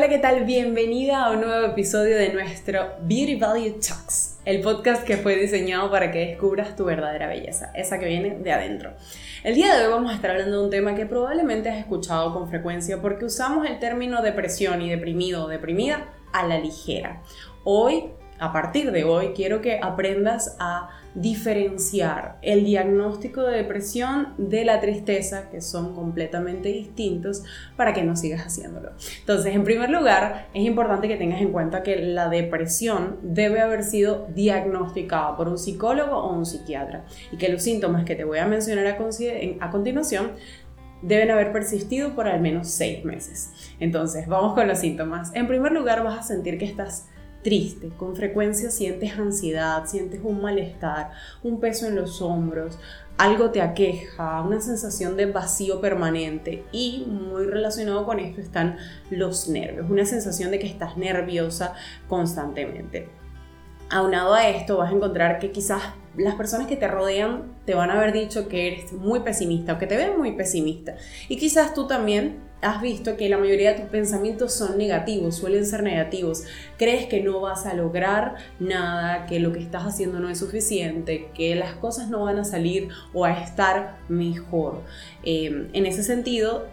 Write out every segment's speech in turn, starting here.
Hola, ¿qué tal? Bienvenida a un nuevo episodio de nuestro Beauty Value Talks, el podcast que fue diseñado para que descubras tu verdadera belleza, esa que viene de adentro. El día de hoy vamos a estar hablando de un tema que probablemente has escuchado con frecuencia porque usamos el término depresión y deprimido o deprimida a la ligera. Hoy a partir de hoy quiero que aprendas a diferenciar el diagnóstico de depresión de la tristeza, que son completamente distintos, para que no sigas haciéndolo. Entonces, en primer lugar, es importante que tengas en cuenta que la depresión debe haber sido diagnosticada por un psicólogo o un psiquiatra y que los síntomas que te voy a mencionar a, continuación deben haber persistido por al menos seis meses. Entonces, vamos con los síntomas. En primer lugar, vas a sentir que estás triste, con frecuencia sientes ansiedad, sientes un malestar, un peso en los hombros, algo te aqueja, una sensación de vacío permanente y muy relacionado con esto están los nervios, una sensación de que estás nerviosa constantemente. Aunado a esto vas a encontrar que quizás las personas que te rodean te van a haber dicho que eres muy pesimista o que te ven muy pesimista y quizás tú también has visto que la mayoría de tus pensamientos son negativos, suelen ser negativos. Crees que no vas a lograr nada, que lo que estás haciendo no es suficiente, que las cosas no van a salir o a estar mejor. Em, en ese sentido,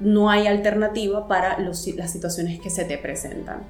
no hay alternativa para las situaciones que se te presentan.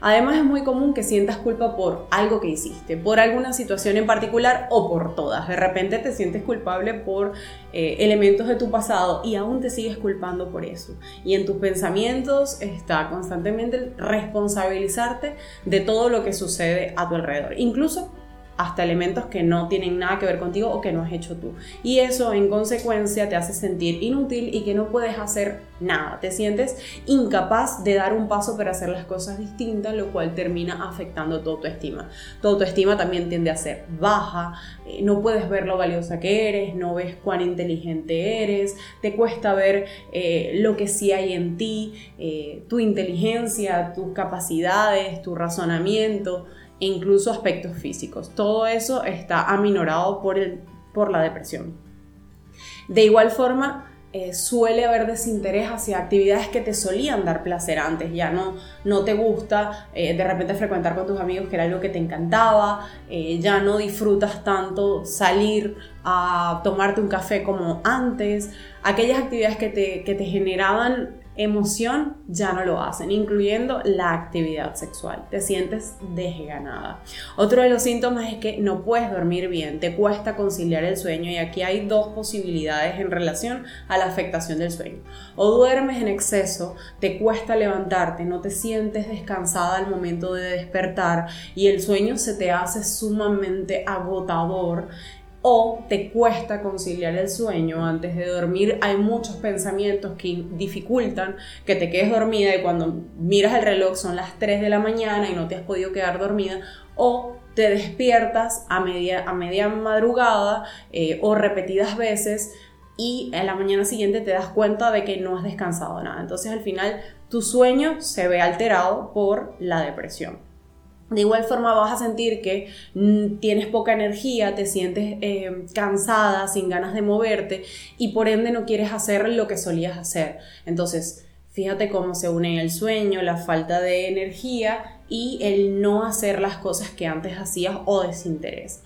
Además es muy común que sientas culpa por algo que hiciste, por alguna situación en particular o por todas. De repente te sientes culpable por eh, elementos de tu pasado y aún te sigues culpando por eso. Y en tus pensamientos está constantemente responsabilizarte de todo lo que sucede a tu alrededor. Incluso hasta elementos que no tienen nada que ver contigo o que no has hecho tú. Y eso en consecuencia te hace sentir inútil y que no puedes hacer nada. Te sientes incapaz de dar un paso para hacer las cosas distintas, lo cual termina afectando tu autoestima. Tu autoestima también tiende a ser baja, eh, no puedes ver lo valiosa que eres, no ves cuán inteligente eres, te cuesta ver eh, lo que sí hay en ti, eh, tu inteligencia, tus capacidades, tu razonamiento incluso aspectos físicos. Todo eso está aminorado por, el, por la depresión. De igual forma, eh, suele haber desinterés hacia actividades que te solían dar placer antes, ya no, no te gusta eh, de repente frecuentar con tus amigos que era algo que te encantaba, eh, ya no disfrutas tanto salir a tomarte un café como antes, aquellas actividades que te, que te generaban emoción ya no lo hacen, incluyendo la actividad sexual. Te sientes desganada. Otro de los síntomas es que no puedes dormir bien, te cuesta conciliar el sueño y aquí hay dos posibilidades en relación a la afectación del sueño. O duermes en exceso, te cuesta levantarte, no te sientes descansada al momento de despertar y el sueño se te hace sumamente agotador o te cuesta conciliar el sueño antes de dormir, hay muchos pensamientos que dificultan que te quedes dormida y cuando miras el reloj son las 3 de la mañana y no te has podido quedar dormida o te despiertas a media, a media madrugada eh, o repetidas veces y en la mañana siguiente te das cuenta de que no has descansado nada. Entonces al final tu sueño se ve alterado por la depresión. De igual forma vas a sentir que mm, tienes poca energía, te sientes eh, cansada, sin ganas de moverte y por ende no quieres hacer lo que solías hacer. Entonces, fíjate cómo se une el sueño, la falta de energía y el no hacer las cosas que antes hacías o desinterés.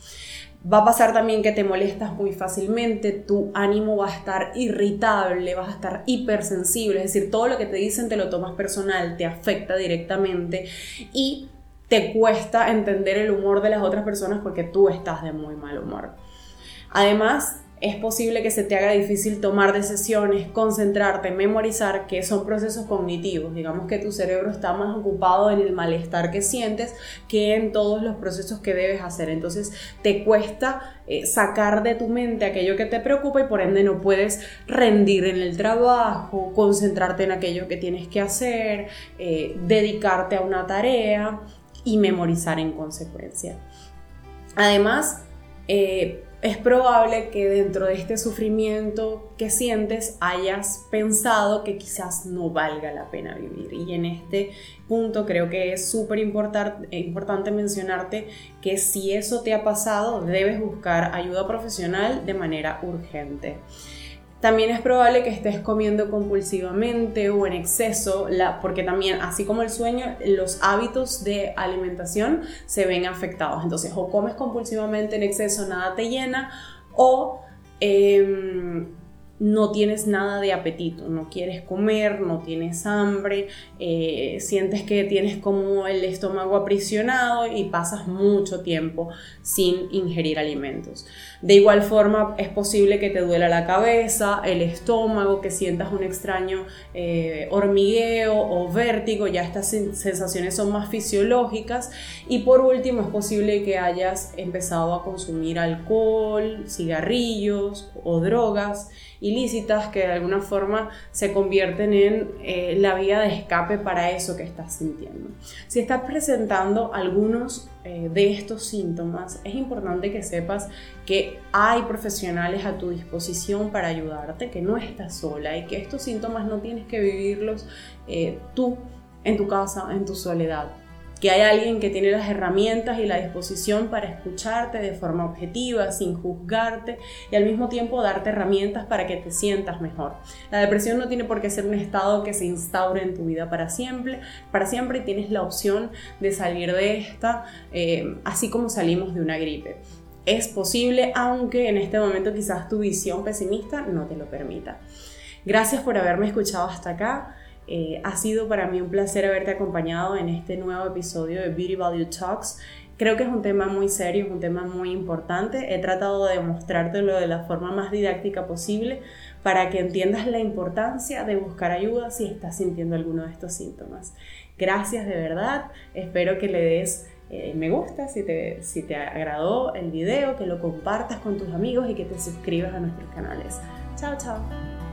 Va a pasar también que te molestas muy fácilmente, tu ánimo va a estar irritable, vas a estar hipersensible, es decir, todo lo que te dicen te lo tomas personal, te afecta directamente y te cuesta entender el humor de las otras personas porque tú estás de muy mal humor. Además, es posible que se te haga difícil tomar decisiones, concentrarte, memorizar, que son procesos cognitivos. Digamos que tu cerebro está más ocupado en el malestar que sientes que en todos los procesos que debes hacer. Entonces te cuesta eh, sacar de tu mente aquello que te preocupa y por ende no puedes rendir en el trabajo, concentrarte en aquello que tienes que hacer, eh, dedicarte a una tarea y memorizar en consecuencia. Además, eh, es probable que dentro de este sufrimiento que sientes hayas pensado que quizás no valga la pena vivir. Y en este punto creo que es súper importante mencionarte que si eso te ha pasado, debes buscar ayuda profesional de manera urgente. También es probable que estés comiendo compulsivamente o en exceso, porque también, así como el sueño, los hábitos de alimentación se ven afectados. Entonces, o comes compulsivamente en exceso, nada te llena, o em, no tienes nada de apetito, no quieres comer, no tienes hambre, eh, sientes que tienes como el estómago aprisionado y pasas mucho tiempo sin ingerir alimentos. De igual forma es posible que te duela la cabeza, el estómago, que sientas un extraño eh, hormigueo o vértigo, ya estas sensaciones son más fisiológicas y por último es posible que hayas empezado a consumir alcohol, cigarrillos o drogas ilícitas que de alguna forma se convierten en eh, la vía de escape para eso que estás sintiendo. Si estás presentando algunos eh, de estos síntomas, es importante que sepas que hay profesionales a tu disposición para ayudarte, que no estás sola y que estos síntomas no tienes que vivirlos eh, tú en tu casa, en tu soledad que hay alguien que tiene las herramientas y la disposición para escucharte de forma objetiva, sin juzgarte y al mismo tiempo darte herramientas para que te sientas mejor. La depresión no tiene por qué ser un estado que se instaure en tu vida para siempre, para siempre tienes la opción de salir de esta eh, así como salimos de una gripe. Es posible, aunque en este momento quizás tu visión pesimista no te lo permita. Gracias por haberme escuchado hasta acá. Eh, ha sido para mí un placer haberte acompañado en este nuevo episodio de Beauty Value Talks. Creo que es un tema muy serio, es un tema muy importante. He tratado de mostrártelo de la forma más didáctica posible para que entiendas la importancia de buscar ayuda si estás sintiendo alguno de estos síntomas. Gracias de verdad. Espero que le des eh, me gusta si te, si te agradó el video, que lo compartas con tus amigos y que te suscribas a nuestros canales. Chao, chao.